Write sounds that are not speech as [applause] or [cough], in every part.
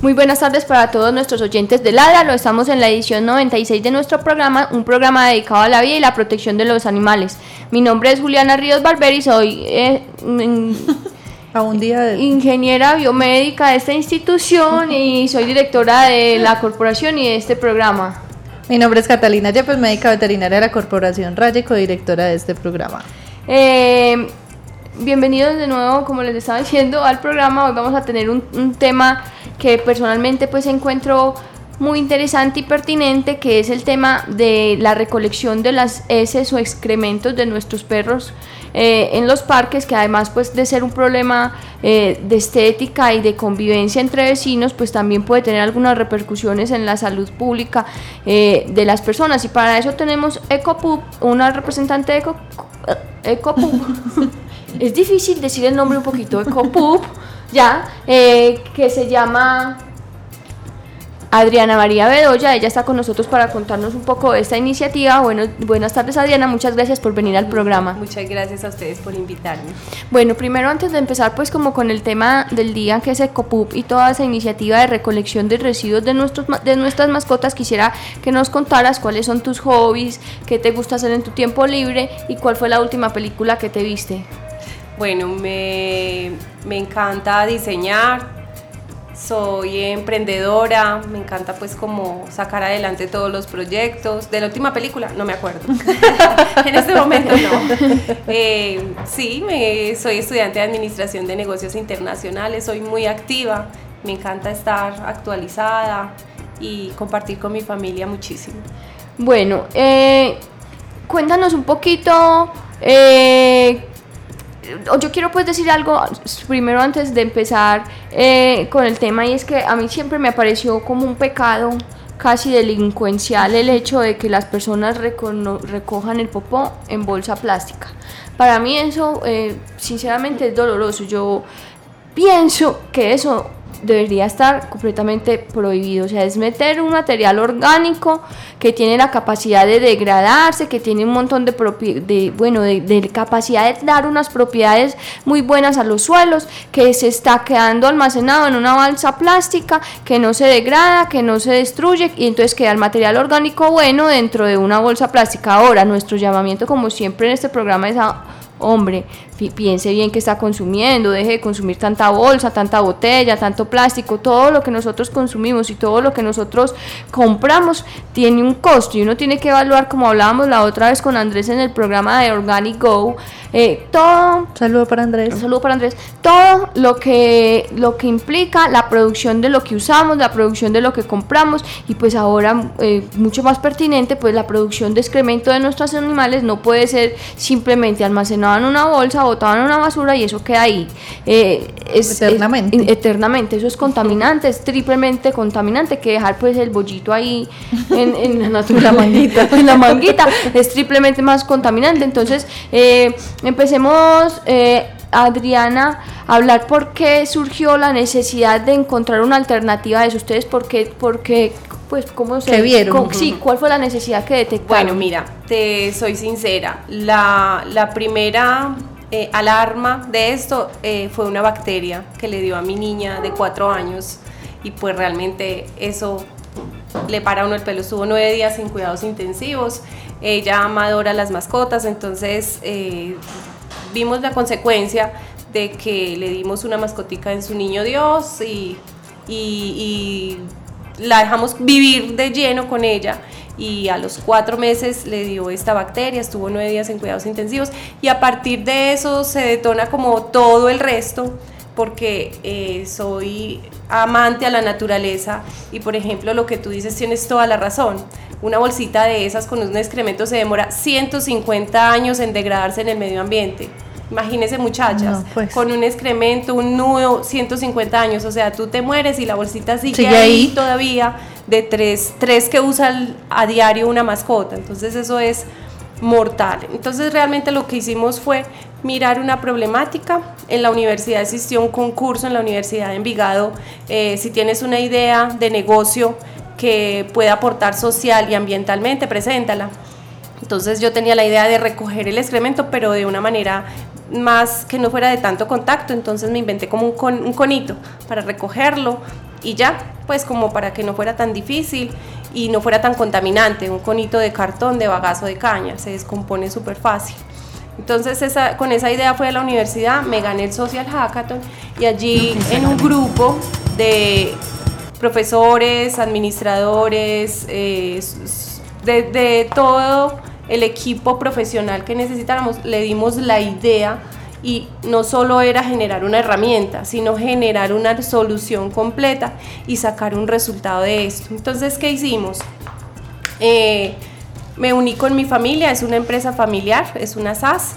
Muy buenas tardes para todos nuestros oyentes de Ládralo. Estamos en la edición 96 de nuestro programa, un programa dedicado a la vida y la protección de los animales. Mi nombre es Juliana Ríos Barberi, soy eh, [laughs] a un día de... ingeniera biomédica de esta institución y soy directora de la corporación y de este programa. Mi nombre es Catalina Yepes, médica veterinaria de la corporación Raya y codirectora de este programa. Eh, bienvenidos de nuevo, como les estaba [laughs] diciendo, al programa. Hoy vamos a tener un, un tema que personalmente pues encuentro muy interesante y pertinente, que es el tema de la recolección de las heces o excrementos de nuestros perros eh, en los parques, que además pues de ser un problema eh, de estética y de convivencia entre vecinos, pues también puede tener algunas repercusiones en la salud pública eh, de las personas. Y para eso tenemos EcoPup, una representante de Eco, EcoPup. [laughs] es difícil decir el nombre un poquito, EcoPup, ya, que se llama Adriana María Bedoya, ella está con nosotros para contarnos un poco de esta iniciativa. Bueno, buenas tardes Adriana, muchas gracias por venir al programa. Muchas gracias a ustedes por invitarme. Bueno, primero antes de empezar pues como con el tema del día que es Ecopup y toda esa iniciativa de recolección de residuos de, nuestros, de nuestras mascotas, quisiera que nos contaras cuáles son tus hobbies, qué te gusta hacer en tu tiempo libre y cuál fue la última película que te viste. Bueno, me, me encanta diseñar, soy emprendedora, me encanta pues como sacar adelante todos los proyectos. De la última película, no me acuerdo. [laughs] en este momento no. [laughs] Eh, sí, me, soy estudiante de Administración de Negocios Internacionales, soy muy activa, me encanta estar actualizada y compartir con mi familia muchísimo. Bueno, eh, cuéntanos un poquito... Eh, yo quiero pues decir algo primero antes de empezar eh, con el tema y es que a mí siempre me pareció como un pecado casi delincuencial el hecho de que las personas recojan el popó en bolsa plástica. Para mí eso eh, sinceramente es doloroso. Yo pienso que eso debería estar completamente prohibido. O sea, es meter un material orgánico que tiene la capacidad de degradarse, que tiene un montón de, de bueno, de, capacidad de dar unas propiedades muy buenas a los suelos, que se está quedando almacenado en una balsa plástica, que no se degrada, que no se destruye, y entonces queda el material orgánico bueno dentro de una bolsa plástica. Ahora, nuestro llamamiento, como siempre en este programa, es a hombre, piense bien que está consumiendo, deje de consumir tanta bolsa, tanta botella, tanto plástico, todo lo que nosotros consumimos y todo lo que nosotros compramos tiene un costo y uno tiene que evaluar, como hablábamos la otra vez con Andrés en el programa de Organic Go, eh, todo... Saludo para Andrés. saludo para Andrés. Todo lo que, lo que implica la producción de lo que usamos, la producción de lo que compramos y pues ahora eh, mucho más pertinente, pues la producción de excremento de nuestros animales no puede ser simplemente almacenado en una bolsa botaban una basura y eso queda ahí. Eh, eternamente. eternamente, eso es contaminante, es triplemente contaminante que dejar pues el bollito ahí en, la [laughs] naturaleza. manguita. [laughs] en la manguita, es triplemente más contaminante. Entonces, eh, empecemos, eh, Adriana, a hablar por qué surgió la necesidad de encontrar una alternativa a eso. Ustedes, ¿por qué, por qué pues cómo se vieron sí cuál fue la necesidad que detectaron bueno mira te soy sincera la, la primera eh, alarma de esto eh, fue una bacteria que le dio a mi niña de cuatro años y pues realmente eso le para uno el pelo. Estuvo nueve días sin cuidados intensivos. Ella amadora las mascotas, entonces eh, vimos la consecuencia de que le dimos una mascotica en su niño Dios y la dejamos vivir de lleno con ella y a los cuatro meses le dio esta bacteria, estuvo nueve días en cuidados intensivos y a partir de eso se detona como todo el resto porque eh, soy amante a la naturaleza y por ejemplo lo que tú dices tienes toda la razón. Una bolsita de esas con un excremento se demora 150 años en degradarse en el medio ambiente Imagínense muchachas, No, pues. con un excremento, un nudo, 150 años, o sea, tú te mueres y la bolsita sigue, Sigue ahí, ahí. todavía de tres, tres que usan a diario una mascota, entonces eso es mortal. Entonces realmente lo que hicimos fue mirar una problemática. En la universidad existió un concurso en la Universidad de Envigado, eh, si tienes una idea de negocio que pueda aportar social y ambientalmente, preséntala. Entonces yo tenía la idea de recoger el excremento, pero de una manera más que no fuera de tanto contacto. Entonces me inventé como un, con- un conito para recogerlo y ya, pues como para que no fuera tan difícil y no fuera tan contaminante. Un conito de cartón, de bagazo de caña, se descompone súper fácil. Entonces esa, con esa idea fui a la universidad, me gané el Social Hackathon y allí en un grupo de profesores, administradores, eh, de todo el equipo profesional que necesitáramos, le dimos la idea y no solo era generar una herramienta, sino generar una solución completa y sacar un resultado de esto. Entonces, ¿qué hicimos? Eh, me uní con mi familia, es una empresa familiar, es una SAS.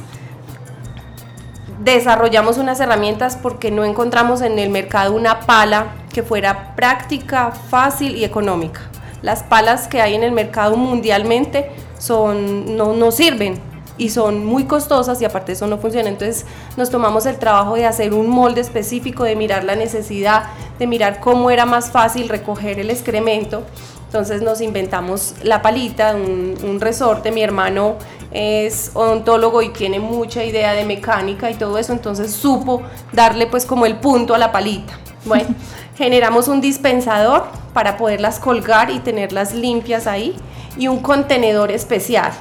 Desarrollamos unas herramientas porque no encontramos en el mercado una pala que fuera práctica, fácil y económica. Las palas que hay en el mercado mundialmente son, no, no sirven y son muy costosas y aparte eso no funciona. Entonces nos tomamos el trabajo de hacer un molde específico, de mirar la necesidad, de mirar cómo era más fácil recoger el excremento. Entonces nos inventamos la palita, un, un resorte. Mi hermano es odontólogo y tiene mucha idea de mecánica y todo eso, entonces supo darle pues como el punto a la palita. Bueno, [laughs] generamos un dispensador para poderlas colgar y tenerlas limpias ahí y un contenedor especial.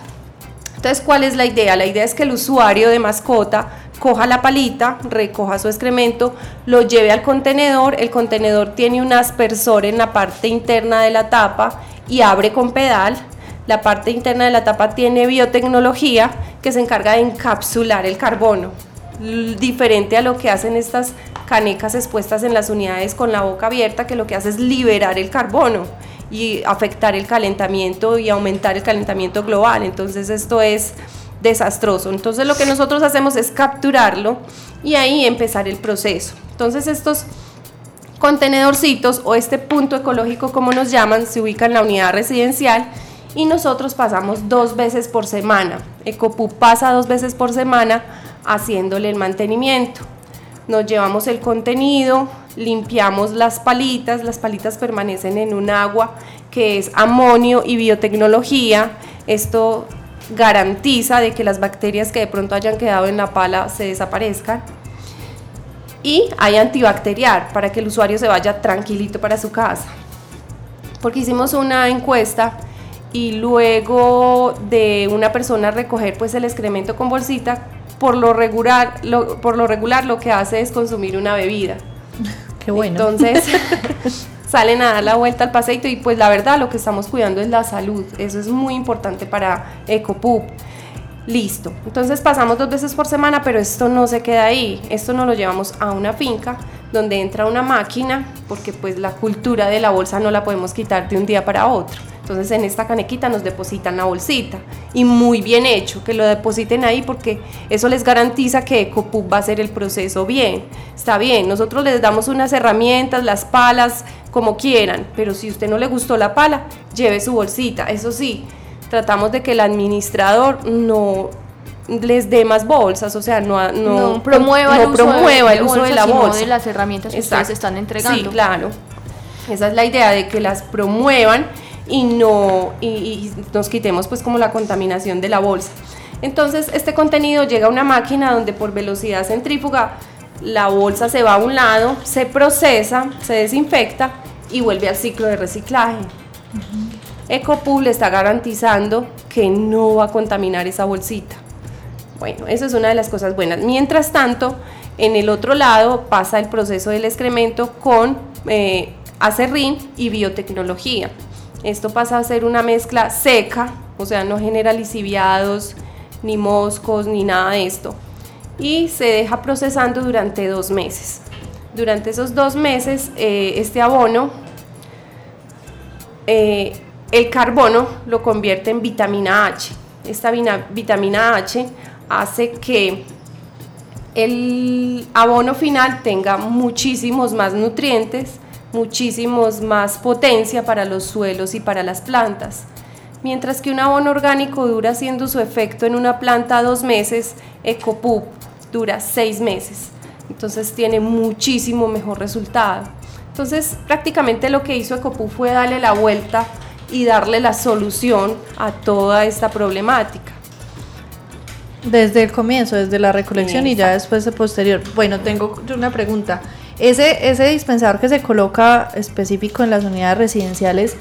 Entonces, ¿cuál es la idea? La idea es que el usuario de mascota coja la palita, recoja su excremento, lo lleve al contenedor, el contenedor tiene un aspersor en la parte interna de la tapa y abre con pedal. La parte interna de la tapa tiene biotecnología que se encarga de encapsular el carbono, diferente a lo que hacen estas canecas expuestas en las unidades con la boca abierta, que lo que hace es liberar el carbono y afectar el calentamiento y aumentar el calentamiento global. Entonces esto es desastroso. Entonces lo que nosotros hacemos es capturarlo y ahí empezar el proceso. Entonces estos contenedorcitos o este punto ecológico como nos llaman se ubica en la unidad residencial y nosotros pasamos dos veces por semana. Ecopu pasa dos veces por semana haciéndole el mantenimiento. Nos llevamos el contenido, limpiamos las palitas, las palitas permanecen en un agua que es amonio y biotecnología. Esto garantiza de que las bacterias que de pronto hayan quedado en la pala se desaparezcan y hay antibacterial para que el usuario se vaya tranquilito para su casa. Porque hicimos una encuesta y luego de una persona recoger pues el excremento con bolsita, por lo regular lo, por lo, regular, lo que hace es consumir una bebida. Qué bueno. Entonces [laughs] [laughs] salen a dar la vuelta al paseito y pues la verdad lo que estamos cuidando es la salud. Eso es muy importante para Ecopup. Listo. Entonces pasamos dos veces por semana, pero esto no se queda ahí. Esto nos lo llevamos a una finca donde entra una máquina, porque pues la cultura de la bolsa no la podemos quitar de un día para otro. Entonces en esta canequita nos depositan la bolsita y muy bien hecho que lo depositen ahí porque eso les garantiza que Ecopup va a hacer el proceso bien. Está bien, nosotros les damos unas herramientas, las palas, como quieran, pero si usted no le gustó la pala, lleve su bolsita. Eso sí, tratamos de que el administrador no les dé más bolsas, o sea, no, no, No promueva no el uso, promueva de, el uso de la bolsa. de las herramientas que Exacto. ustedes están entregando. Sí, claro. Esa es la idea de que las promuevan y no y, y nos quitemos pues como la contaminación de la bolsa. Entonces este contenido llega a una máquina donde por velocidad centrífuga la bolsa se va a un lado, se procesa, se desinfecta y vuelve al ciclo de reciclaje. Ecopub le está garantizando que no va a contaminar esa bolsita. Bueno, eso es una de las cosas buenas. Mientras tanto, en el otro lado pasa el proceso del excremento con eh, acerrín y biotecnología. Esto pasa a ser una mezcla seca, o sea, no genera lisiviados, ni moscos, ni nada de esto. Y se deja procesando durante dos meses. Durante esos dos meses, eh, este abono, eh, el carbono lo convierte en vitamina H. Esta vitamina H hace que el abono final tenga muchísimos más nutrientes, muchísimos más potencia para los suelos y para las plantas. Mientras que un abono orgánico dura haciendo su efecto en una planta dos meses, EcoPup dura seis meses. Entonces tiene muchísimo mejor resultado. Entonces prácticamente lo que hizo EcoPup fue darle la vuelta y darle la solución a toda esta problemática. Desde el comienzo, desde la recolección y ya después de posterior. Bueno, tengo una pregunta. Ese, ese dispensador que se coloca específico en las unidades residenciales,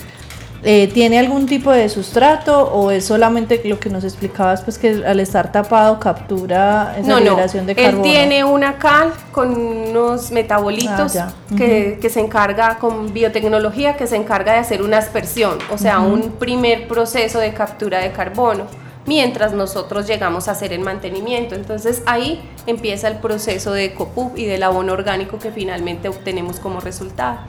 eh, ¿tiene algún tipo de sustrato o es solamente lo que nos explicabas, pues que al estar tapado captura esa no, liberación de carbono? Él tiene una cal con unos metabolitos Ah, que, que se encarga, con biotecnología, que se encarga de hacer una aspersión, o sea, un primer proceso de captura de carbono, mientras nosotros llegamos a hacer el mantenimiento. Entonces ahí empieza el proceso de EcoPub y del abono orgánico que finalmente obtenemos como resultado.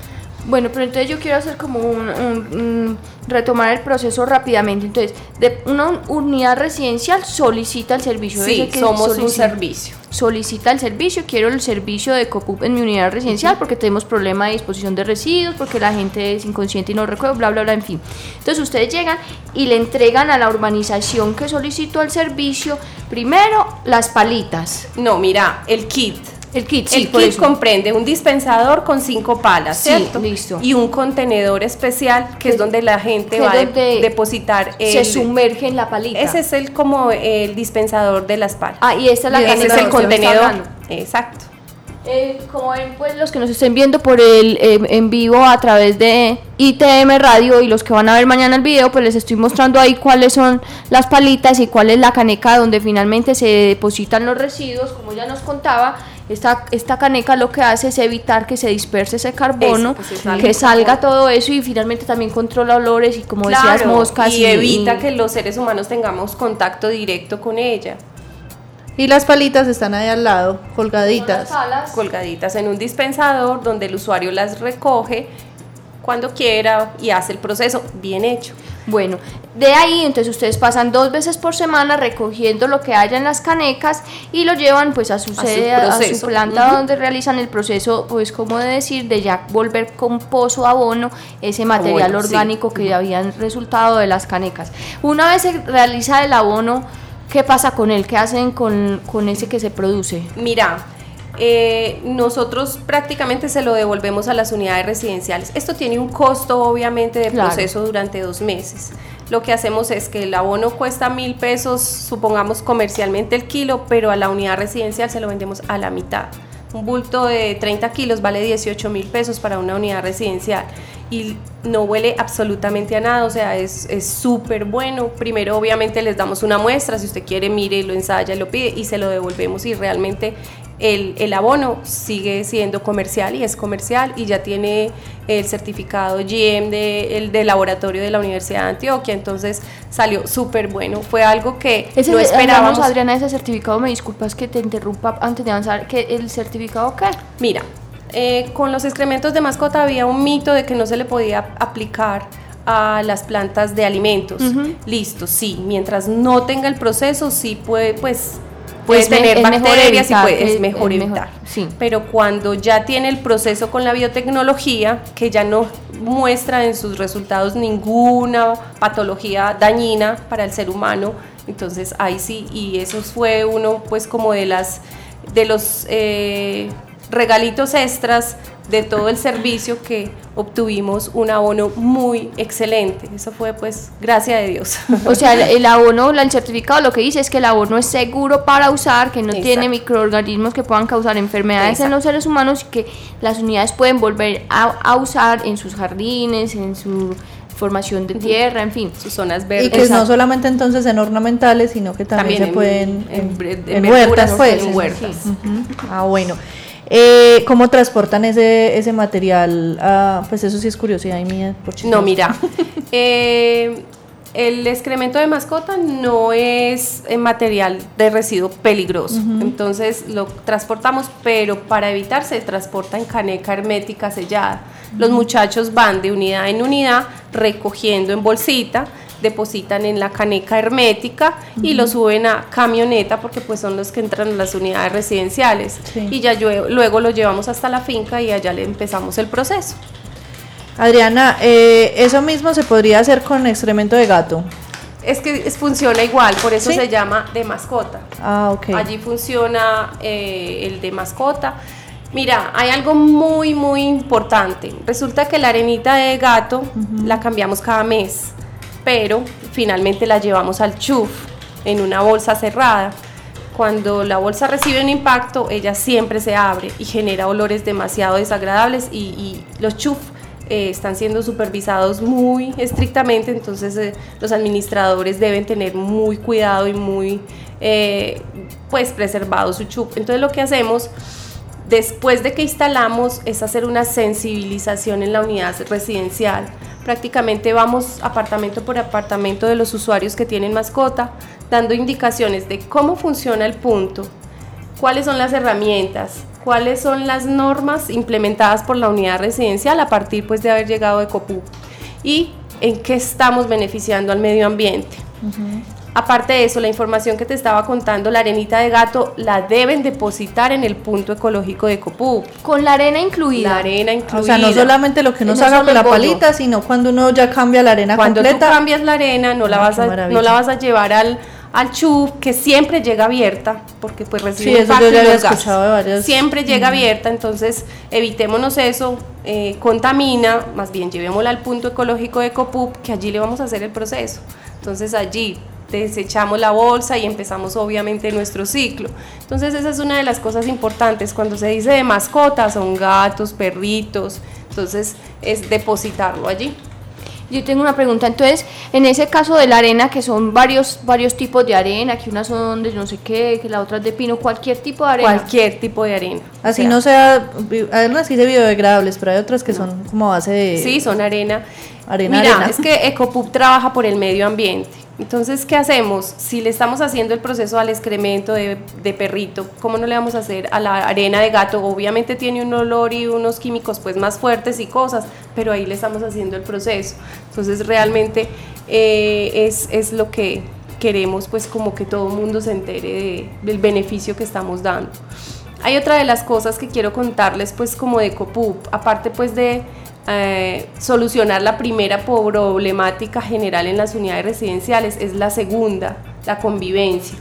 Bueno, pero entonces yo quiero hacer como un, un- un- retomar el proceso rápidamente. Entonces, de una unidad residencial solicita el servicio. Sí, que somos un solicita- servicio. Solicita el servicio, quiero el servicio de COPUP en mi unidad residencial porque tenemos problema de disposición de residuos, porque la gente es inconsciente y no recuerda, bla, bla, bla, en fin. Entonces ustedes llegan y le entregan a la urbanización que solicitó el servicio primero las palitas, No, mira, el kit. El kit, sí, el kit eso. comprende un dispensador con cinco palas, Sí, ¿cierto? listo. Y un contenedor especial que es donde la gente va a de- depositar se el- sumerge en la palita. Ese es el como el dispensador de las palas. Ah, y esta es la Ese es el contenedor. Exacto. Eh, como ven, pues los que nos estén viendo por el eh, en vivo a través de ITM Radio y los que van a ver mañana el video, pues les estoy mostrando ahí cuáles son las palitas y cuál es la caneca donde finalmente se depositan los residuos, como ya nos contaba. Esta, esta caneca lo que hace es evitar que se disperse ese carbono, Eso, salga que salga carbono. todo eso y finalmente también controla olores y como decías Claro, moscas y evita que los seres humanos tengamos contacto directo con ella, Y las palitas están ahí al lado, colgaditas. palas. colgaditas en un dispensador donde el usuario las recoge cuando quiera y hace el proceso bien hecho. Bueno, de ahí entonces ustedes pasan dos veces por semana recogiendo lo que haya en las canecas y lo llevan pues a su A su sede, a su, planta donde realizan el proceso, pues como de decir, de ya volver con pozo abono ese material Bueno, sí. orgánico que habían resultado de las canecas. Una vez se realiza el abono, ¿qué pasa con él? ¿Qué hacen con, con ese que se produce? Mira, eh, nosotros prácticamente se lo devolvemos a las unidades residenciales. Esto tiene un costo obviamente de Claro. proceso durante dos meses. Lo que hacemos es que el abono cuesta mil pesos, supongamos comercialmente el kilo, pero a la unidad residencial se lo vendemos a la mitad. Un bulto de 30 kilos vale 18 mil pesos para una unidad residencial y no huele absolutamente a nada, o sea, es es súper bueno. Primero, obviamente, les damos una muestra, si usted quiere, mire, lo ensaya, lo pide y se lo devolvemos y realmente el, el abono sigue siendo comercial y es comercial y ya tiene el certificado GM de, el de laboratorio de la Universidad de Antioquia, entonces salió súper bueno. Fue algo que Ese, no esperábamos. Adriana, ese certificado, me disculpas que te interrumpa antes de avanzar, que ¿el certificado qué? Mira, eh, con los excrementos de mascota había un mito de que no se le podía aplicar a las plantas de alimentos. Listo, sí, mientras no tenga el proceso, sí puede, pues, puede Es me- tener mejor bacterias y evitar, puede- es, es- mejor es mejor, evitar. sí. Pero cuando ya tiene el proceso con la biotecnología, que ya no muestra en sus resultados ninguna patología dañina para el ser humano, entonces ahí sí, y eso fue uno pues como de las de los eh, regalitos extras de todo el servicio que obtuvimos un abono muy excelente. Eso fue pues gracias a Dios. O sea, el, el [laughs] abono, el certificado lo que dice es que el abono es seguro para usar, que no Exacto. tiene microorganismos que puedan causar enfermedades en los seres humanos y que las unidades pueden volver a, a usar en sus jardines, en su formación de tierra, en fin. Sus zonas Y verdes. que no solamente entonces en ornamentales, sino que también, se pueden en, en- en en huertas, pues. en huertas. Ujú. Ah, bueno. Eh, ¿Cómo transportan ese, ese material? Ah, pues eso sí es curiosidad mía. por No, mira, [laughs] eh, el excremento de mascota no es eh, material de residuo peligroso, entonces lo transportamos, pero para evitar se transporta en caneca hermética sellada. Los muchachos van de unidad en unidad recogiendo en bolsita depositan en la caneca hermética y lo suben a camioneta porque pues son los que entran en las unidades residenciales Sí. y ya luego lo llevamos hasta la finca y allá le empezamos el proceso. Adriana, eh, eso mismo se podría hacer con excremento de gato. Es que es- funciona igual, por eso Sí. se llama de mascota. Ah, ok. Allí funciona eh, el de mascota. Mira, hay algo muy, muy importante. Resulta que la arenita de gato la cambiamos cada mes, pero finalmente la llevamos al chuf en una bolsa cerrada. Cuando la bolsa recibe un impacto, ella siempre se abre y genera olores demasiado desagradables y, y los chuf eh, están siendo supervisados muy estrictamente, entonces eh, los administradores deben tener muy cuidado y muy eh, pues preservado su chup. Entonces lo que hacemos después de que instalamos es hacer una sensibilización en la unidad residencial. Prácticamente vamos apartamento por apartamento de los usuarios que tienen mascota, dando indicaciones de cómo funciona el punto, cuáles son las herramientas, cuáles son las normas implementadas por la unidad residencial a partir pues de haber llegado de COPU y en qué estamos beneficiando al medio ambiente. Aparte de eso, la información que te estaba contando, la arenita de gato la deben depositar en el punto ecológico de COPU. Con la arena incluida. La arena incluida. O sea, no solamente lo que uno No con la palita, sino cuando uno ya cambia la arena Cuando completa. tú cambias la arena, no la, Ah, vas a, maravilla. no la vas a llevar al, al chuf, que siempre llega abierta, porque pues recibe Sí, eso yo ya había escuchado de varias- Siempre llega abierta, entonces evitémonos eso, eh, contamina, más bien llevémosla al punto ecológico de Copup, que allí le vamos a hacer el proceso. Entonces allí desechamos la bolsa y empezamos obviamente nuestro ciclo. Entonces esa es una de las cosas importantes. Cuando se dice de mascotas, son gatos, perritos, entonces es depositarlo allí. Yo tengo una pregunta, entonces, en ese caso de la arena, que son varios varios tipos de arena, que unas son de no sé qué, que la otra es de pino, cualquier tipo de arena. Cualquier tipo de arena. Así O sea, no sea, hay unas que dice biodegradables, pero hay otras que son como base de... Sí, son arena. Arena, Mira, arena. es que Ecopub trabaja por el medio ambiente. Entonces, ¿qué hacemos? Si le estamos haciendo el proceso al excremento de, de perrito, ¿cómo no le vamos a hacer a la arena de gato? Obviamente tiene un olor y unos químicos pues más fuertes y cosas, pero ahí le estamos haciendo el proceso. Entonces, realmente eh, es, es lo que queremos pues como que todo el mundo se entere de- del beneficio que estamos dando. Hay otra de las cosas que quiero contarles pues como de Ecopup, aparte pues de eh, solucionar la primera problemática general en las unidades residenciales, es la segunda, la convivencia.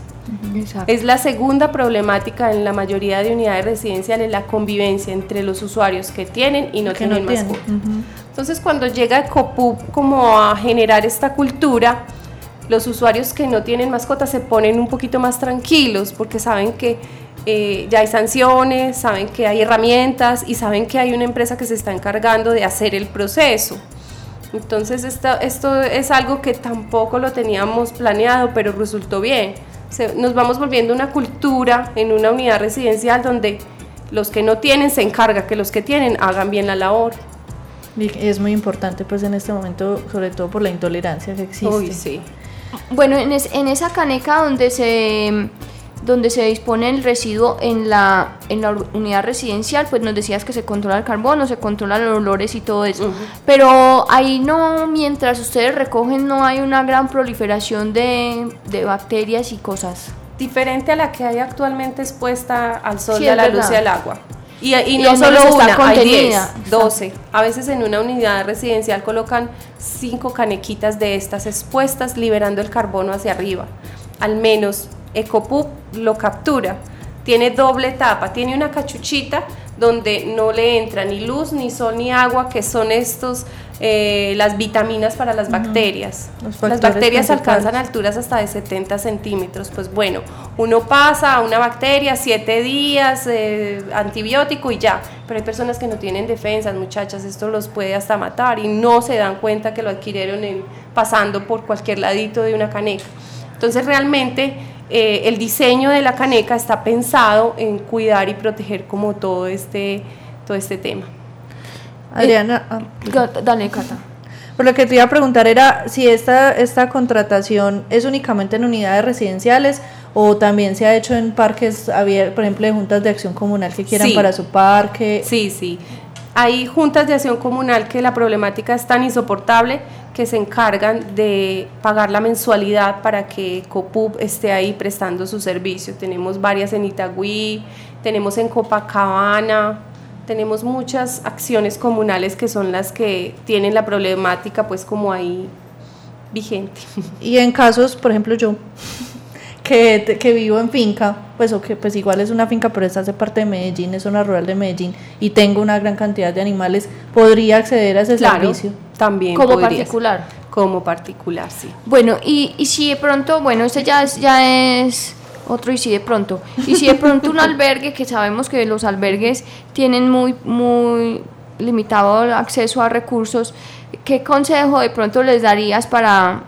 Exacto. Es la segunda problemática en la mayoría de unidades residenciales, la convivencia entre los usuarios que tienen y no que no tienen. Ujú. Entonces, cuando llega Ecopup como a generar esta cultura, los usuarios que no tienen mascota se ponen un poquito más tranquilos porque saben que eh, ya hay sanciones, saben que hay herramientas y saben que hay una empresa que se está encargando de hacer el proceso. Entonces, esto, esto es algo que tampoco lo teníamos planeado, pero resultó bien. Se- nos vamos volviendo una cultura en una unidad residencial donde los que no tienen se encarga que los que tienen hagan bien la labor. Es muy importante pues en este momento, sobre todo por la intolerancia que existe. Uy, sí. Bueno, en, es- en esa caneca donde se donde se dispone el residuo en la, en la unidad residencial, pues nos decías que se controla el carbono, se controlan los olores y todo eso. Ujú. Pero ahí no, mientras ustedes recogen, no hay una gran proliferación de, de bacterias y cosas. Diferente a la que hay actualmente expuesta al sol Sí, y a la luz y al agua. Y, y Y no solo una, hay contenida. 10, 12. A veces en una unidad residencial colocan cinco canequitas de estas expuestas liberando el carbono hacia arriba. Al menos Ecopup lo captura. Tiene doble tapa, tiene una cachuchita donde no le entra ni luz, ni sol, ni agua, que son estos, eh, las vitaminas para las bacterias. Las bacterias alcanzan alturas hasta de 70 centímetros. Pues bueno, uno pasa a una bacteria, siete días, eh, antibiótico y ya. Pero hay personas que no tienen defensas, muchachas, esto los puede hasta matar y no se dan cuenta que lo adquirieron en- pasando por cualquier ladito de una caneca. Entonces realmente eh, el diseño de la caneca está pensado en cuidar y proteger como todo este, todo este tema. Adriana, ah, Ga- Dale, Cata. Pero lo que te iba a preguntar era si esta, esta contratación es únicamente en unidades residenciales o también se ha hecho en parques por ejemplo, de juntas de acción comunal que quieran Sí. para su parque. Sí, sí. Hay juntas de acción comunal que la problemática es tan insoportable que se encargan de pagar la mensualidad para que COPUB esté ahí prestando su servicio. Tenemos varias en Itagüí, tenemos en Copacabana, tenemos muchas acciones comunales que son las que tienen la problemática pues como ahí vigente. Y en casos, por ejemplo, yo, que, que, vivo en finca, pues o que pues igual es una finca, pero esta hace parte de Medellín, es zona rural de Medellín, y tengo una gran cantidad de animales, ¿podría acceder a ese servicio? También. Como particular. Como particular, sí. Bueno, y, y si de pronto, bueno, este ya es, ya es otro y si de pronto. Y si de pronto un [laughs] albergue, que sabemos que los albergues tienen muy, muy limitado acceso a recursos, ¿qué consejo de pronto les darías para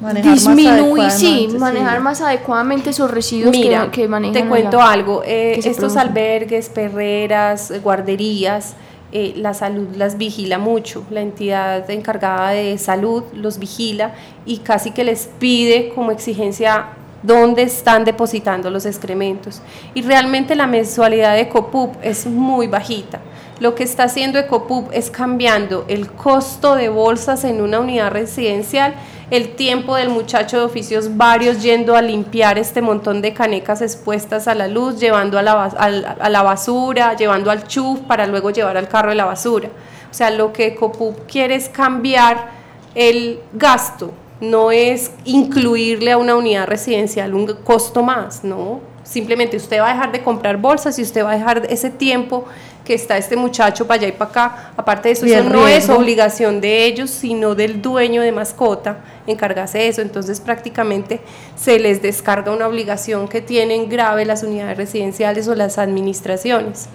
manejar disminuir, más sí, manejar más adecuadamente esos residuos Mira, que, que manejan? Te cuento allá? algo, eh, estos producen. albergues, perreras, guarderías, eh, la salud las vigila mucho, la entidad encargada de salud los vigila y casi que les pide como exigencia dónde están depositando los excrementos. Y realmente la mensualidad de Ecopub es muy bajita. Lo que está haciendo Ecopub es cambiando el costo de bolsas en una unidad residencial, el tiempo del muchacho de oficios varios yendo a limpiar este montón de canecas expuestas a la luz, llevando a la, a la basura, llevando al chuf para luego llevar al carro de la basura. O sea, lo que Ecopub quiere es cambiar el gasto, no es incluirle a una unidad residencial un costo más, no. Simplemente usted va a dejar de comprar bolsas y usted va a dejar ese tiempo que está este muchacho para allá y para acá. Aparte de eso, eso no es obligación de ellos, sino del dueño de mascota encargarse de eso. Entonces prácticamente se les descarga una obligación que tienen grave las unidades residenciales o las administraciones.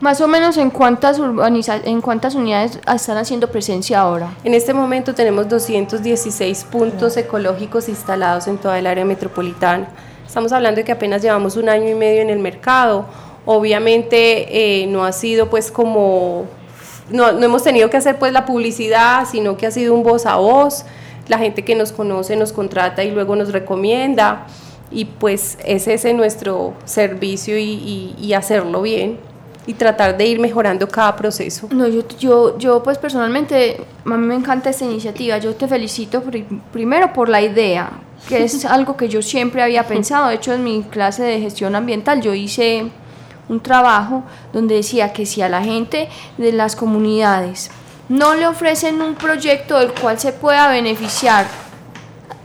Más o menos en cuántas urbaniza en cuántas unidades están haciendo presencia ahora. En este momento tenemos 216 puntos ecológicos instalados en toda el área metropolitana. Estamos hablando de que apenas llevamos un año y medio en el mercado. Obviamente eh, no ha sido pues como, no, no hemos tenido que hacer pues la publicidad, sino que ha sido un voz a voz. La gente que nos conoce nos contrata y luego nos recomienda. Y pues ese es nuestro servicio y, y- y hacerlo bien y tratar de ir mejorando cada proceso. No, yo, yo, yo pues personalmente, a mí me encanta esta iniciativa. Yo te felicito pri- primero por la idea, que es [laughs] algo que yo siempre había pensado. De hecho, en mi clase de gestión ambiental yo hice un trabajo donde decía que si a la gente de las comunidades no le ofrecen un proyecto del cual se pueda beneficiar,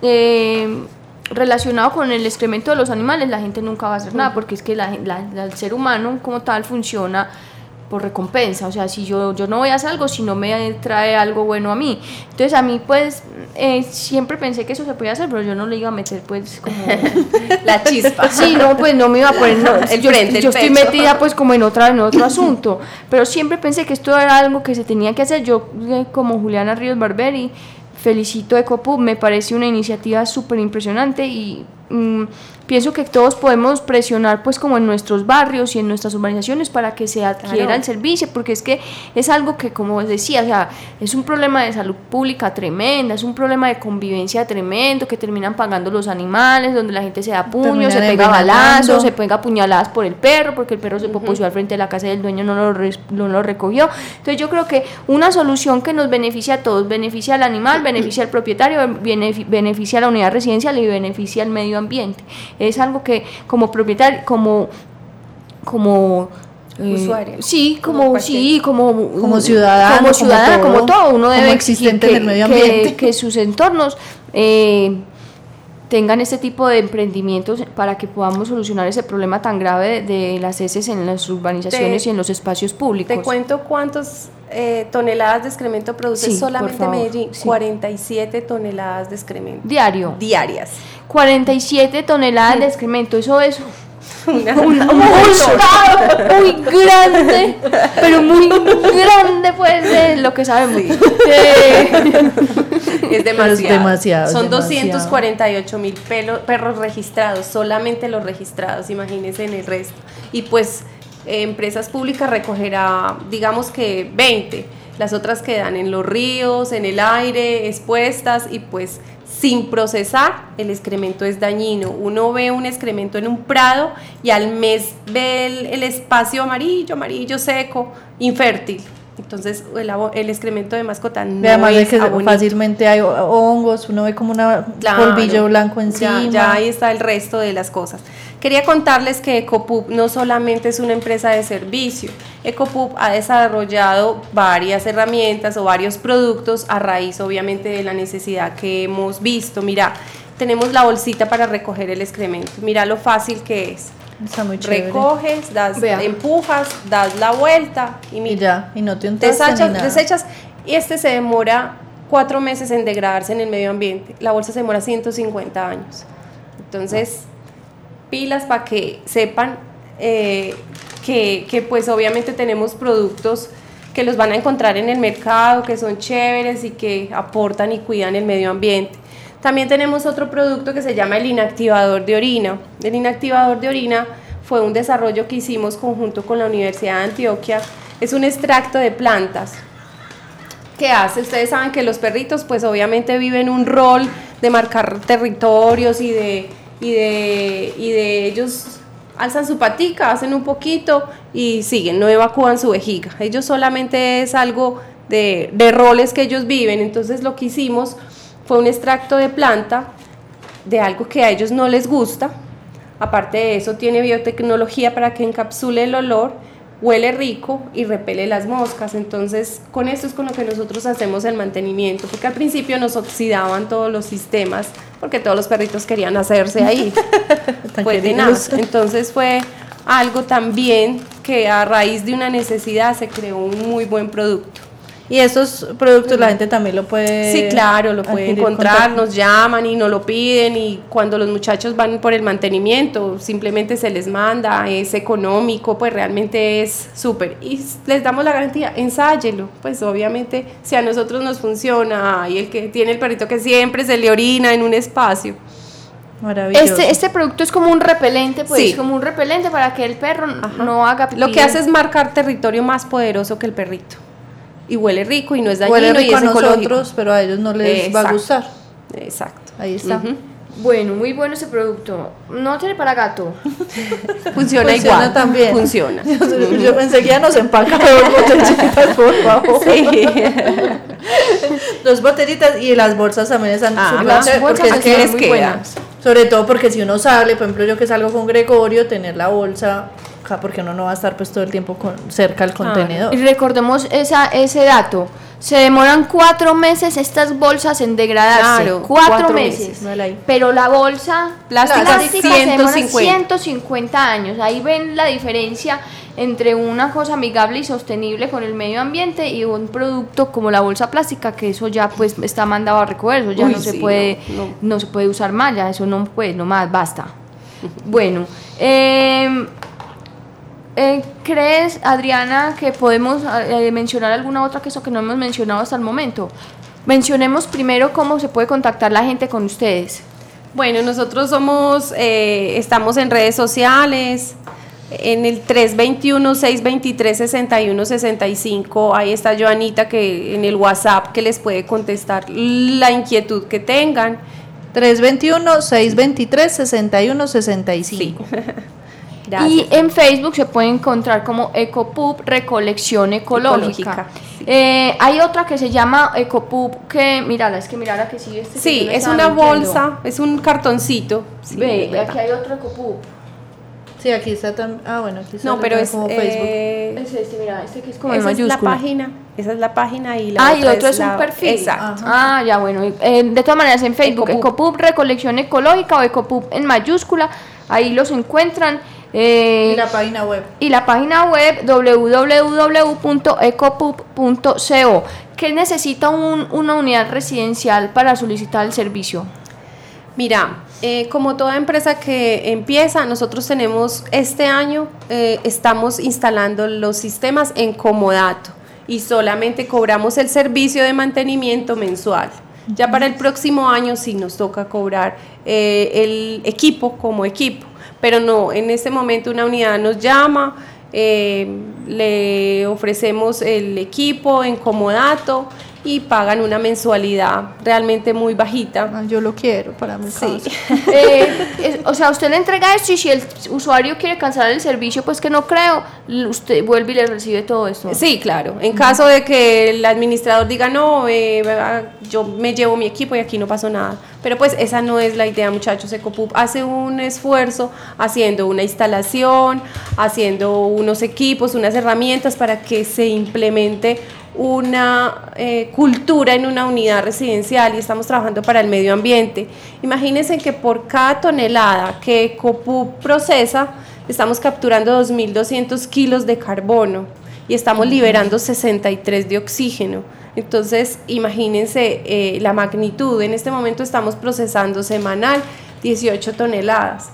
eh, relacionado con el excremento de los animales, la gente nunca va a hacer nada, porque es que la- el ser humano como tal funciona por recompensa, o sea, si yo, yo no voy a hacer algo, si no me trae algo bueno a mí. Entonces a mí pues eh, siempre pensé que eso se podía hacer, pero yo no le iba a meter pues como... [laughs] La chispa. Sí, no, pues no me iba a poner, no, [laughs] El yo, frente, el yo estoy pecho. metida pues como en otra en otro [laughs] asunto, pero siempre pensé que esto era algo que se tenía que hacer. Yo eh, como Juliana Ríos Barberi felicito a Ecopub, me parece una iniciativa súper impresionante y mm, pienso que todos podemos presionar pues como en nuestros barrios y en nuestras urbanizaciones para que se adquiera Claro. el servicio, porque es que es algo que como decía, o sea, es un problema de salud pública tremenda, es un problema de convivencia tremendo, que terminan pagando los animales, donde la gente se da puños, se pega balazos, se pega puñaladas por el perro, porque el perro se poposeó al frente de la casa del dueño, no lo, no lo recogió. Entonces yo creo que una solución que nos beneficia a todos, beneficia al animal, beneficia al propietario, benefi- beneficia a la unidad residencial y beneficia al medio ambiente. Es algo que como propietario, como como eh, Usuaria. sí, Como como, sí, como Como ciudadano, como ciudadana, como todo, todo, uno debe existente que, en el medio ambiente. que sus entornos eh, tengan este tipo de emprendimientos para que podamos solucionar ese problema tan grave de, de las heces en las urbanizaciones Te- y en los espacios públicos. Te cuento cuántas eh, toneladas de excremento produce Sí, solamente Medellín. sí. 47 toneladas de excremento Diario. diarias. 47 toneladas de excremento, eso es Una- [laughs] un, muy grande, pero muy grande pues de lo que sabemos. Eh, es demasiado. demasiado, Son demasiado. 248 mil perros registrados, solamente los registrados, imagínense en el resto. Y pues eh, empresas públicas recogerá, digamos que 20. Las otras quedan en los ríos, en el aire, expuestas y pues sin procesar, el excremento es dañino. Uno ve un excremento en un prado y al mes ve el, espacio amarillo, amarillo seco, infértil. Entonces el, excremento de mascota no además de es que abonito. fácilmente hay hongos, uno ve como una Claro, polvillo blanco encima. Ya, ya ahí está el resto de las cosas. Quería contarles que Ecopub no solamente es una empresa de servicio. Ecopub ha desarrollado varias herramientas o varios productos a raíz, obviamente, de la necesidad que hemos visto. Mira, tenemos la bolsita para recoger el excremento. Mira lo fácil que es. Está muy chévere. Recoges, das, Vea. empujas, das la vuelta y Y mira, ya, y no te desechas, desechas y este se demora cuatro meses en degradarse en el medio ambiente. La bolsa se demora 150 años. Entonces, pilas para que sepan eh, que, que, pues obviamente tenemos productos que los van a encontrar en el mercado, que son chéveres y que aportan y cuidan el medio ambiente. También tenemos otro producto que se llama el inactivador de orina. El inactivador de orina fue un desarrollo que hicimos conjunto con la Universidad de Antioquia. Es un extracto de plantas. ¿Qué hace? Ustedes saben que los perritos pues obviamente viven un rol de marcar territorios y de, y de, y de ellos alzan su patica, hacen un poquito y siguen, no evacúan su vejiga. Ellos solamente es algo de, de roles que ellos viven. Entonces lo que hicimos fue un extracto de planta de algo que a ellos no les gusta. Aparte de eso, tiene biotecnología para que encapsule el olor, huele rico y repele las moscas. Entonces, con esto es con lo que nosotros hacemos el mantenimiento, porque al principio nos oxidaban todos los sistemas, porque todos los perritos querían hacerse ahí. [laughs] Fue queridos. tenaz. Entonces fue algo también que a raíz de una necesidad se creó un muy buen producto. Y esos productos la gente también lo puede. Sí, claro, lo puede encontrar, con- nos llaman y nos lo piden y cuando los muchachos van por el mantenimiento simplemente se les manda, es económico, pues realmente es súper. Y les damos la garantía, ensáyelo, pues obviamente si a nosotros nos funciona y el que tiene el perrito que siempre se le orina en un espacio. Maravilloso. Este, este producto es como un repelente, pues, Sí. como un repelente para que el perro Ajá. no haga pipí. Lo que hace es marcar territorio más poderoso que el perrito. Y huele rico y no es dañino Huele y rico es a nosotros, ecológico. pero a ellos no les va a Exacto. gustar. Exacto. Ahí está. Ujú. Bueno, muy bueno ese producto. No tiene para gato. [laughs] Funciona, Funciona igual. también. Funciona. [laughs] Yo pensé que ya nos empaca dos [laughs] botellitas, por favor. Sí. Dos botellitas y las bolsas también están Ah, súper las bolsas porque es que muy buenas. Sobre todo porque si uno sale, por ejemplo, yo que salgo con Gregorio, tener la bolsa porque uno no va a estar pues todo el tiempo con, cerca al Claro. contenedor. Y recordemos esa, ese dato. Se demoran cuatro meses estas bolsas en degradarse. Claro, cuatro, cuatro meses. Pero la bolsa Plástica, plástica se demora 150. 150 años. Ahí ven la diferencia entre una cosa amigable y sostenible con el medio ambiente y un producto como la bolsa plástica, que eso ya pues está mandado a recoger, eso ya Uy, no se puede, no, no. no se puede usar más, ya eso no pues no más, basta. Bueno, eh, eh, ¿crees, Adriana, que podemos eh, mencionar alguna otra cosa que no hemos mencionado hasta el momento? Mencionemos primero cómo se puede contactar la gente con ustedes. Bueno, nosotros somos, eh, estamos en redes sociales, en el 321-623-6165, ahí está Joanita que en el WhatsApp que les puede contestar la inquietud que tengan. 321-623-6165. [laughs] Gracias. Y en Facebook se puede encontrar como Ecopub Recolección Ecológica. Ecológica, sí. Eh, hay otra que se llama Ecopub que, mírala, es que mírala que sí. Este Sí, es una bolsa, es un cartoncito. Sí, Ve, aquí hay otro Ecopub. Sí, aquí está también. Ah, bueno, aquí está No, pero es como Facebook. eh, Es este, mira, este que es como esa es la página, esa es la página y la Ah, otra y otro es, un la- perfil. Exacto. Ah, ya, bueno. eh, de todas maneras, en Facebook, Ecopub. Ecopub Recolección Ecológica o Ecopub en mayúscula, ahí los encuentran. Eh, Y la página web. y la página web www.ecopub.co. ¿Qué necesita un- una unidad residencial para solicitar el servicio? Mira, eh, como toda empresa que empieza, nosotros tenemos este año, eh, estamos instalando los sistemas en comodato y solamente cobramos el servicio de mantenimiento mensual. Ya para el próximo año sí nos toca cobrar eh, el equipo como equipo, pero no, en este momento una unidad nos llama, eh, le ofrecemos el equipo en comodato y pagan una mensualidad realmente muy bajita. Ah, yo lo quiero para mi Sí. [laughs] Eh, o sea, usted le entrega esto y si el usuario quiere cancelar el servicio, pues que no creo, usted vuelve y le recibe todo esto. Sí, claro. En caso de que el administrador diga, no, eh, yo me llevo mi equipo y aquí no pasó nada. Pero pues esa no es la idea, muchachos. Ecopup hace un esfuerzo haciendo una instalación, haciendo unos equipos, unas herramientas para que se implemente una eh, cultura en una unidad residencial y estamos trabajando para el medio ambiente. Imagínense que por cada tonelada que Ecopup procesa, estamos capturando 2.200 kilos de carbono y estamos liberando 63 de oxígeno. Entonces, imagínense eh, la magnitud. En este momento estamos procesando semanal 18 toneladas.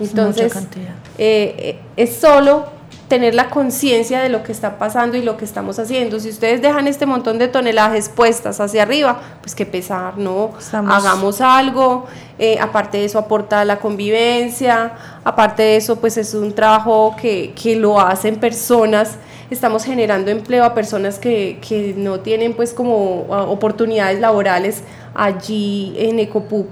Es Entonces, cantidad. eh, eh, es solo tener la conciencia de lo que está pasando y lo que estamos haciendo. Si ustedes dejan este montón de toneladas puestas hacia arriba, pues qué pesar, ¿no? Estamos- Hagamos algo. eh, aparte de eso, aporta a la convivencia. Aparte de eso, pues es un trabajo que, que lo hacen personas. Estamos generando empleo a personas que, que no tienen pues como oportunidades laborales allí en Ecopup.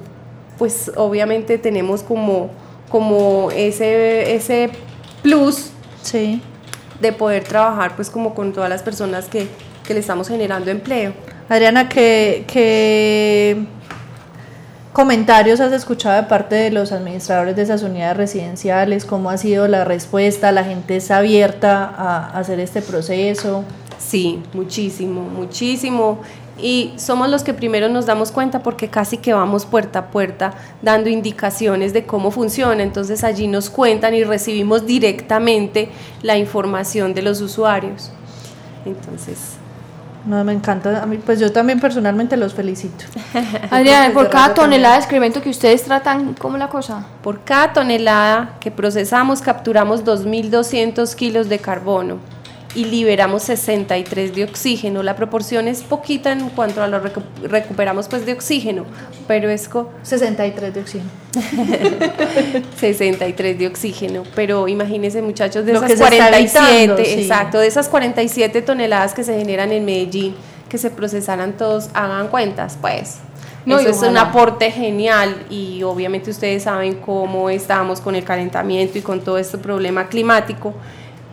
Pues obviamente tenemos como, como ese, ese plus Sí. de poder trabajar pues como con todas las personas que, que le estamos generando empleo. Adriana, ¿qué, qué comentarios has escuchado de parte de los administradores de esas unidades residenciales? ¿Cómo ha sido la respuesta? ¿La gente está abierta a hacer este proceso? Sí, muchísimo, muchísimo. Y somos los que primero nos damos cuenta porque casi que vamos puerta a puerta dando indicaciones de cómo funciona. Entonces allí nos cuentan y recibimos directamente la información de los usuarios. Entonces, No, me encanta. A mí, pues yo también personalmente los felicito. [laughs] Adriana, por cada tonelada de excremento que ustedes tratan, ¿cómo la cosa? por cada tonelada que procesamos capturamos 2.200 kilos de carbono y liberamos 63 de oxígeno. La proporción es poquita en cuanto a lo recu- recuperamos pues de oxígeno, pero es co- 63 de oxígeno. [laughs] 63 de oxígeno, pero imagínense muchachos de Lo esas que se está 47, evitando, sí. exacto, de esas 47 toneladas que se generan en Medellín, que se procesaran todos, hagan cuentas, pues. No, Eso es un aporte genial y obviamente ustedes saben cómo estamos con el calentamiento y con todo este problema climático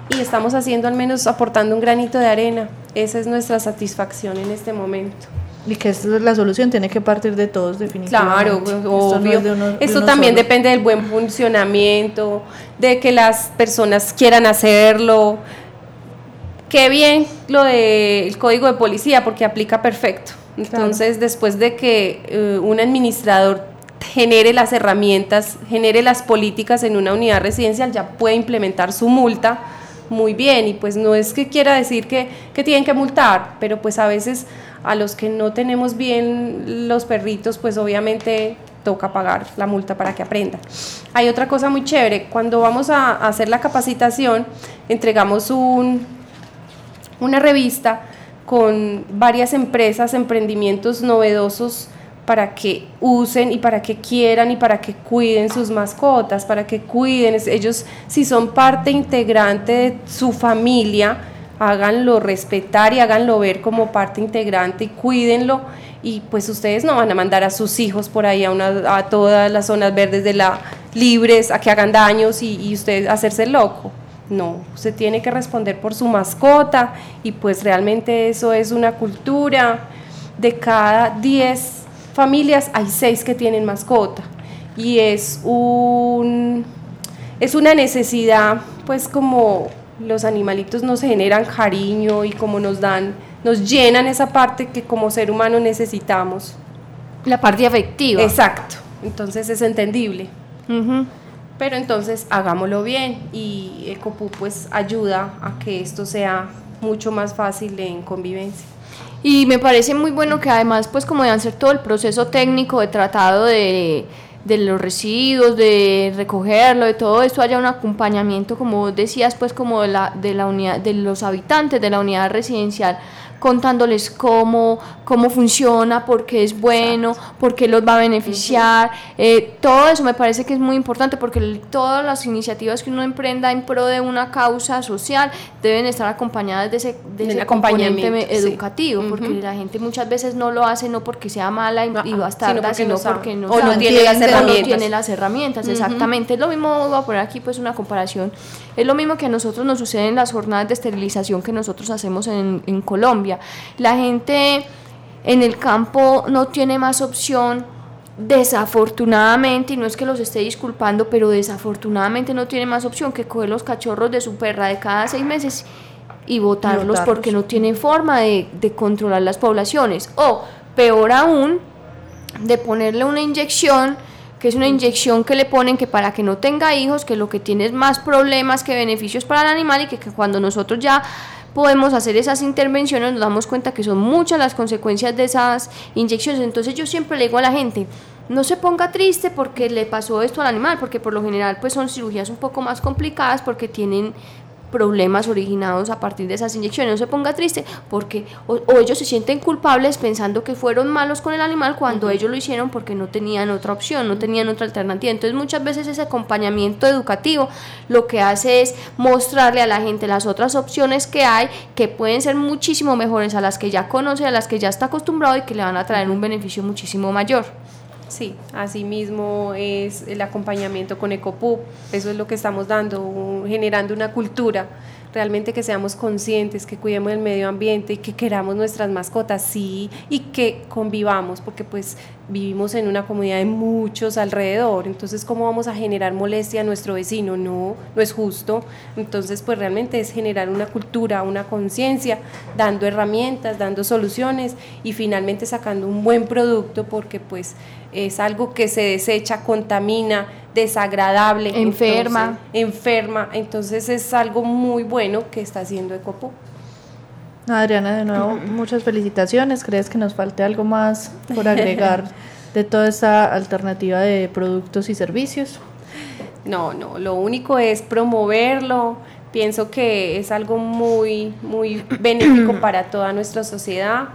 y estamos haciendo al menos aportando un granito de arena. Esa es nuestra satisfacción en este momento. Y que esta es la solución tiene que partir de todos definitivamente. Claro, Esto no obvio. es de uno- de Esto también solo. depende del buen funcionamiento, de que las personas quieran hacerlo. Qué bien lo del código de policía, porque aplica perfecto. Entonces, después de que eh, un administrador genere las herramientas, genere las políticas en una unidad residencial, ya puede implementar su multa muy bien. Y pues no es que quiera decir que, que tienen que multar, pero pues a veces a los que no tenemos bien los perritos, pues obviamente toca pagar la multa para que aprendan. Hay otra cosa muy chévere, cuando vamos a, a hacer la capacitación, entregamos un, una revista con varias empresas, emprendimientos novedosos para que usen y para que quieran y para que cuiden sus mascotas, para que cuiden, ellos si son parte integrante de su familia, háganlo respetar y háganlo ver como parte integrante y cuídenlo y pues ustedes no van a mandar a sus hijos por ahí a, una- a todas las zonas verdes de la libres a que hagan daños y, y usted hacerse loco. No, usted tiene que responder por su mascota y pues realmente eso es una cultura. De cada 10 familias hay 6 que tienen mascota y es un es una necesidad, pues como los animalitos nos generan cariño y como nos dan, nos llenan esa parte que como ser humano necesitamos. La parte afectiva. Exacto, entonces es entendible. Pero entonces hagámoslo bien y Ecopu pues ayuda a que esto sea mucho más fácil en convivencia. Y me parece muy bueno que además, pues como de hacer todo el proceso técnico de tratado de, de los residuos, de recogerlo, de todo esto, haya un acompañamiento, como vos decías, pues como de la, de la unidad, de los habitantes de la unidad residencial contándoles cómo, cómo funciona, por qué es bueno, por qué los va a beneficiar. Eh, todo eso me parece que es muy importante porque todas las iniciativas que uno emprenda en pro de una causa social deben estar acompañadas de ese, de ese educativo, porque la gente muchas veces no lo hace no porque sea mala y, y bastarda, sino porque no, o no tiene las herramientas. No tiene las herramientas, exactamente. Es lo mismo, voy a poner aquí pues una comparación, es lo mismo que a nosotros nos sucede en las jornadas de esterilización que nosotros hacemos en, en Colombia. La gente en el campo no tiene más opción desafortunadamente, y no es que los esté disculpando, pero desafortunadamente no tiene más opción que coger los cachorros de su perra de cada seis meses y botarlos, porque no tiene forma de, de, controlar las poblaciones. O, peor aún, de ponerle una inyección, que es una inyección que le ponen que para que no tenga hijos, que lo que tiene es más problemas que beneficios para el animal y que, que cuando nosotros ya podemos hacer esas intervenciones, nos damos cuenta que son muchas las consecuencias de esas inyecciones. Entonces yo siempre le digo a la gente, no se ponga triste porque le pasó esto al animal, porque por lo general pues son cirugías un poco más complicadas porque tienen problemas originados a partir de esas inyecciones. No se ponga triste porque o, ellos se sienten culpables pensando que fueron malos con el animal cuando ellos lo hicieron porque no tenían otra opción, no tenían otra alternativa. Entonces muchas veces ese acompañamiento educativo lo que hace es mostrarle a la gente las otras opciones que hay que pueden ser muchísimo mejores a las que ya conoce, a las que ya está acostumbrado y que le van a traer un beneficio muchísimo mayor. Sí, asimismo es el acompañamiento con EcoPub, eso es lo que estamos dando, generando una cultura realmente que seamos conscientes, que cuidemos el medio ambiente y que queramos nuestras mascotas, sí, y que convivamos, porque pues vivimos en una comunidad de muchos alrededor, entonces cómo vamos a generar molestia a nuestro vecino, no, no es justo, entonces pues realmente es generar una cultura, una conciencia, dando herramientas, dando soluciones y finalmente sacando un buen producto porque pues es algo que se desecha, contamina, desagradable, enferma, enferma, entonces es algo muy bueno que está haciendo Ecopo. Adriana, de nuevo, muchas felicitaciones. ¿Crees que nos falte algo más por agregar [laughs] de toda esta alternativa de productos y servicios? No, no, lo único es promoverlo. Pienso que es algo muy, muy [coughs] benéfico para toda nuestra sociedad.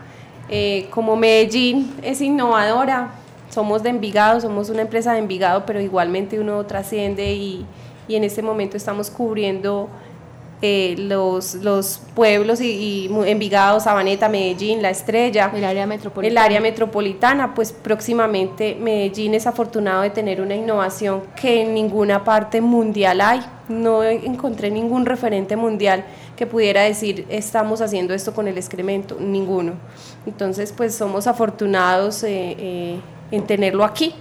Eh, como Medellín es innovadora, somos de Envigado, somos una empresa de Envigado, pero igualmente uno trasciende y, y en este momento estamos cubriendo eh, los, los pueblos y, Envigado, Sabaneta, Medellín, La Estrella, el área metropolitana. El área metropolitana, pues próximamente Medellín es afortunado de tener una innovación que en ninguna parte mundial hay. No encontré ningún referente mundial que pudiera decir estamos haciendo esto con el excremento, ninguno. Entonces, pues somos afortunados eh, eh, en tenerlo aquí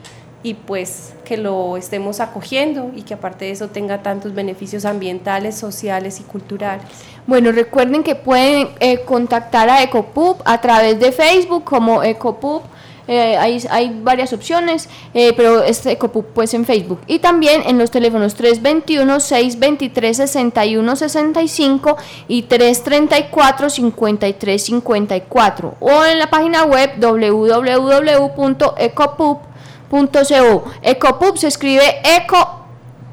y pues que lo estemos acogiendo y que aparte de eso tenga tantos beneficios ambientales, sociales y culturales. Bueno, recuerden que pueden eh, contactar a Ecopub a través de Facebook como Ecopub. Eh, hay, hay, varias opciones, eh, pero este Ecopub pues en Facebook. Y también en los teléfonos 321-623-6165 y 334-5354 o en la página web www.ecopub.com .co. Ecopub se escribe eco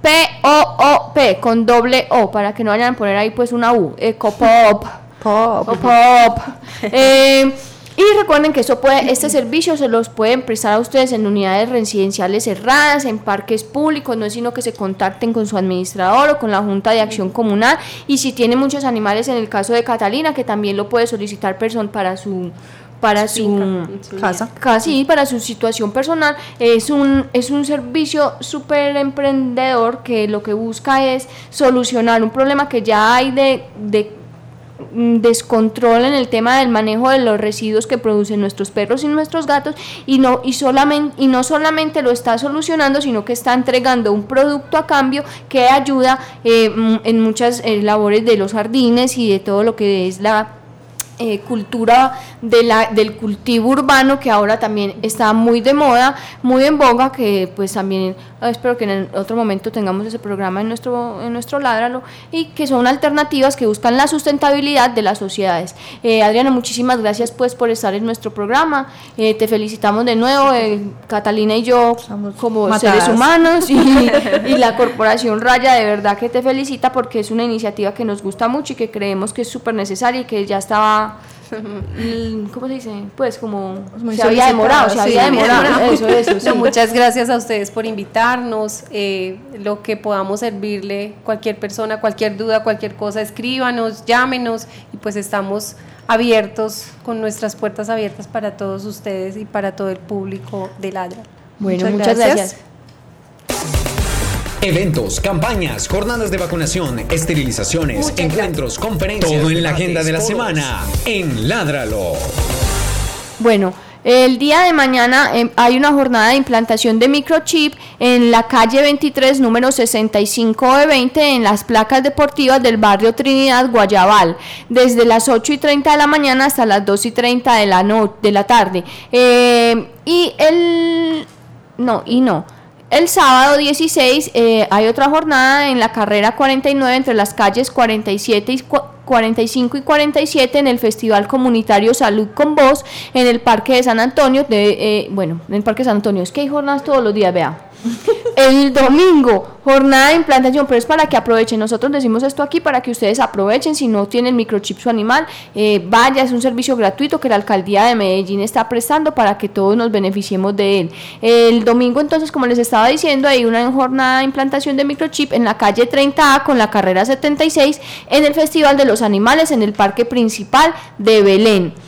P-O-O-P con doble O para que no vayan a poner ahí pues una U. Ecopop. Pop. Pop. [laughs] Eh, y recuerden que eso puede, este servicio se los pueden prestar a ustedes en unidades residenciales cerradas, en parques públicos, no es sino que se contacten con su administrador o con la Junta de Acción Comunal. Y si tiene muchos animales, en el caso de Catalina, que también lo puede solicitar persona para su para su, casa, casi para su situación personal. Es un, es un servicio súper emprendedor que lo que busca es solucionar un problema que ya hay de, de descontrol en el tema del manejo de los residuos que producen nuestros perros y nuestros gatos y no y solamente y no solamente lo está solucionando sino que está entregando un producto a cambio que ayuda eh, mm, en muchas eh, labores de los jardines y de todo lo que es la eh, cultura de la, del cultivo urbano que ahora también está muy de moda, muy en boga, que pues también eh, espero que en otro momento tengamos ese programa en nuestro, en nuestro Ládralo y que son alternativas que buscan la sustentabilidad de las sociedades. Eh, Adriana, muchísimas gracias pues por estar en nuestro programa, te felicitamos de nuevo, Catalina y yo como seres humanos y, [laughs] y la Corporación Raya de verdad que te felicita porque es una iniciativa que nos gusta mucho y que creemos que es súper necesaria y que ya estaba [laughs] ¿cómo se dice? Pues como Muy se había demorado, se solicitada, había sí. demorado, [laughs] eso, [laughs] eso, sí. No, muchas gracias a ustedes por invitarnos. eh, lo que podamos servirle, cualquier persona, cualquier duda, cualquier cosa, escríbanos, llámenos y pues estamos abiertos, con nuestras puertas abiertas para todos ustedes y para todo el público de Ladra. Bueno, Muchas muchas, gracias. gracias. Eventos, campañas, jornadas de vacunación, esterilizaciones, Muchas encuentros, conferencias. Todo en la agenda de la semana en Ládralo. Bueno, el día de mañana eh, hay una jornada de implantación de microchip en la calle 23, número 65 de 20, en las placas deportivas del barrio Trinidad, Guayabal, desde las 8 y 30 de la mañana hasta las 2 y 30 de la, no- de la tarde. Eh, y el... No, y no. El sábado 16 eh, hay otra jornada en la carrera 49 entre las calles 47 y cua- 45 y 47 en el Festival Comunitario Salud con Voz en el Parque de San Antonio. De, eh, bueno, en el Parque de San Antonio. Es que hay jornadas todos los días, vea. El domingo, jornada de implantación, pero es para que aprovechen. Nosotros decimos esto aquí para que ustedes aprovechen. Si no tienen microchip su animal, eh, vaya, es un servicio gratuito que la alcaldía de Medellín está prestando para que todos nos beneficiemos de él. El domingo, entonces, como les estaba diciendo, hay una jornada de implantación de microchip en la calle 30A con la carrera 76 en el Festival de los Animales en el Parque Principal de Belén.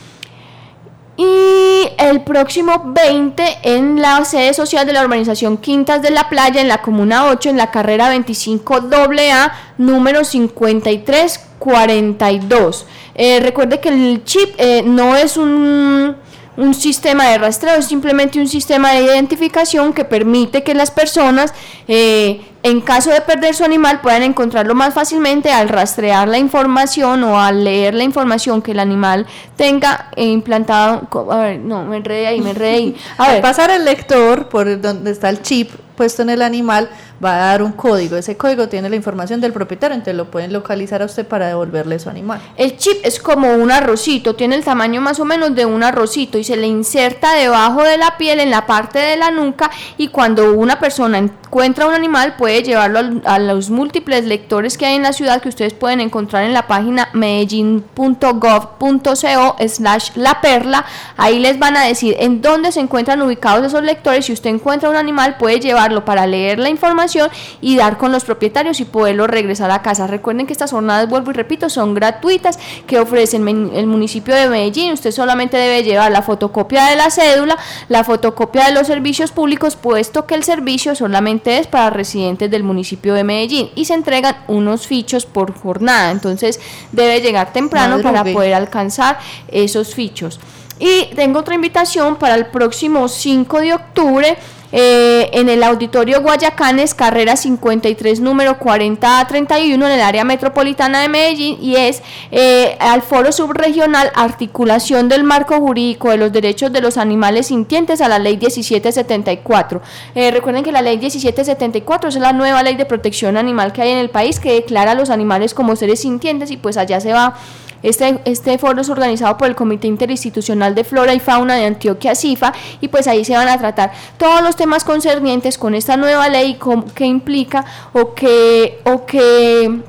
Y el próximo 20 en la sede social de la urbanización Quintas de la Playa, en la Comuna 8, en la carrera 25 AA, número 5342. Eh, recuerde que el chip eh, no es un, un sistema de rastreo, es simplemente un sistema de identificación que permite que las personas, eh, en caso de perder su animal, puedan encontrarlo más fácilmente al rastrear la información o al leer la información que el animal tenga eh, implantado. A ver, no, me enredé ahí, me enredé ahí. [laughs] A Al ver, pasar el lector por donde está el chip puesto en el animal, va a dar un código. Ese código tiene la información del propietario, entonces lo pueden localizar a usted para devolverle su animal. El chip es como un arrocito, tiene el tamaño más o menos de un arrocito y se le inserta debajo de la piel en la parte de la nuca y cuando una persona encuentra un animal puede llevarlo al- a, los múltiples lectores que hay en la ciudad que ustedes pueden encontrar en la página medellín.gov.co slash la perla. Ahí les van a decir en dónde se encuentran ubicados esos lectores. Si usted encuentra un animal puede llevarlo para leer la información y dar con los propietarios y poderlo regresar a casa. Recuerden que estas jornadas, vuelvo y repito, son gratuitas que ofrecen men- el municipio de Medellín. Usted solamente debe llevar la fotocopia de la cédula, la fotocopia de los servicios públicos, puesto que el servicio solamente es para residentes del municipio de Medellín y se entregan unos fichos por jornada. Entonces debe llegar temprano para poder alcanzar esos fichos. Y tengo otra invitación para el próximo 5 de octubre. Eh, en el Auditorio Guayacanes, carrera 53, número 4031, en el área metropolitana de Medellín, y es eh, al Foro Subregional Articulación del Marco Jurídico de los Derechos de los Animales Sintientes a la Ley 1774. Eh, recuerden que la Ley 1774 es la nueva ley de protección animal que hay en el país que declara a los animales como seres sintientes, y pues allá se va este, este foro es organizado por el Comité Interinstitucional de Flora y Fauna de Antioquia, CIFA, y pues ahí se van a tratar todos los temas concernientes con esta nueva ley, com- qué implica o qué, o qué,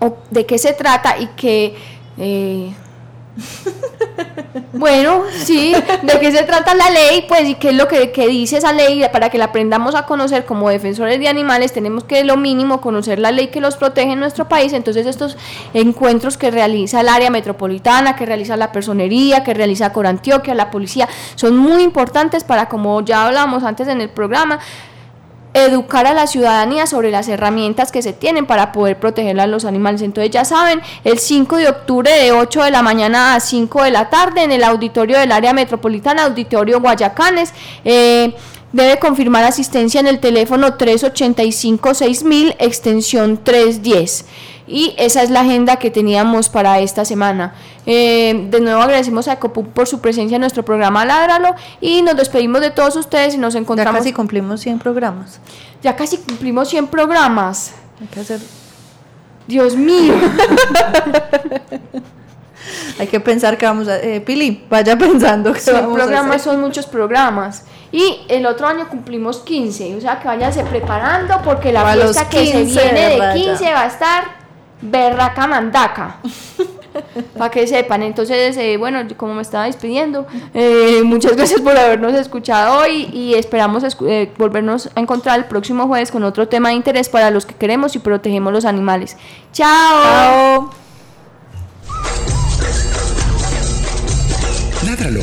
o de qué se trata y qué... eh, [laughs] bueno, sí, de qué se trata la ley, pues y qué es lo que, que dice esa ley para que la aprendamos a conocer como defensores de animales, tenemos que lo mínimo conocer la ley que los protege en nuestro país, entonces estos encuentros que realiza el área metropolitana, que realiza la personería, que realiza Corantioquia, la policía, son muy importantes para, como ya hablamos antes en el programa, educar a la ciudadanía sobre las herramientas que se tienen para poder proteger a los animales. Entonces ya saben, el 5 de octubre de 8 de la mañana a 5 de la tarde en el auditorio del área metropolitana, auditorio Guayacanes. eh, debe confirmar asistencia en el teléfono 385-6000, extensión 310. Y esa es la agenda que teníamos para esta semana. Eh, de nuevo agradecemos a Ecopub por su presencia en nuestro programa Ládralo y nos despedimos de todos ustedes y nos Ya encontramos casi cumplimos 100 programas. ya casi cumplimos 100 programas. Hay que hacer, Dios mío. [laughs] hay que pensar que vamos a... Eh, Pili, vaya [laughs] pensando que 100 vamos a programas hacer. son muchos programas. Y el otro año cumplimos 15. O sea que váyanse preparando porque la los fiesta que se 15 viene de de raya. 15 va a estar berraca mandaca. [laughs] para que sepan. Entonces, eh, bueno, como me estaba despidiendo, eh, muchas gracias por habernos escuchado hoy y esperamos escu- eh, volvernos a encontrar el próximo jueves con otro tema de interés para los que queremos y protegemos los animales. ¡Chao! Ládralo,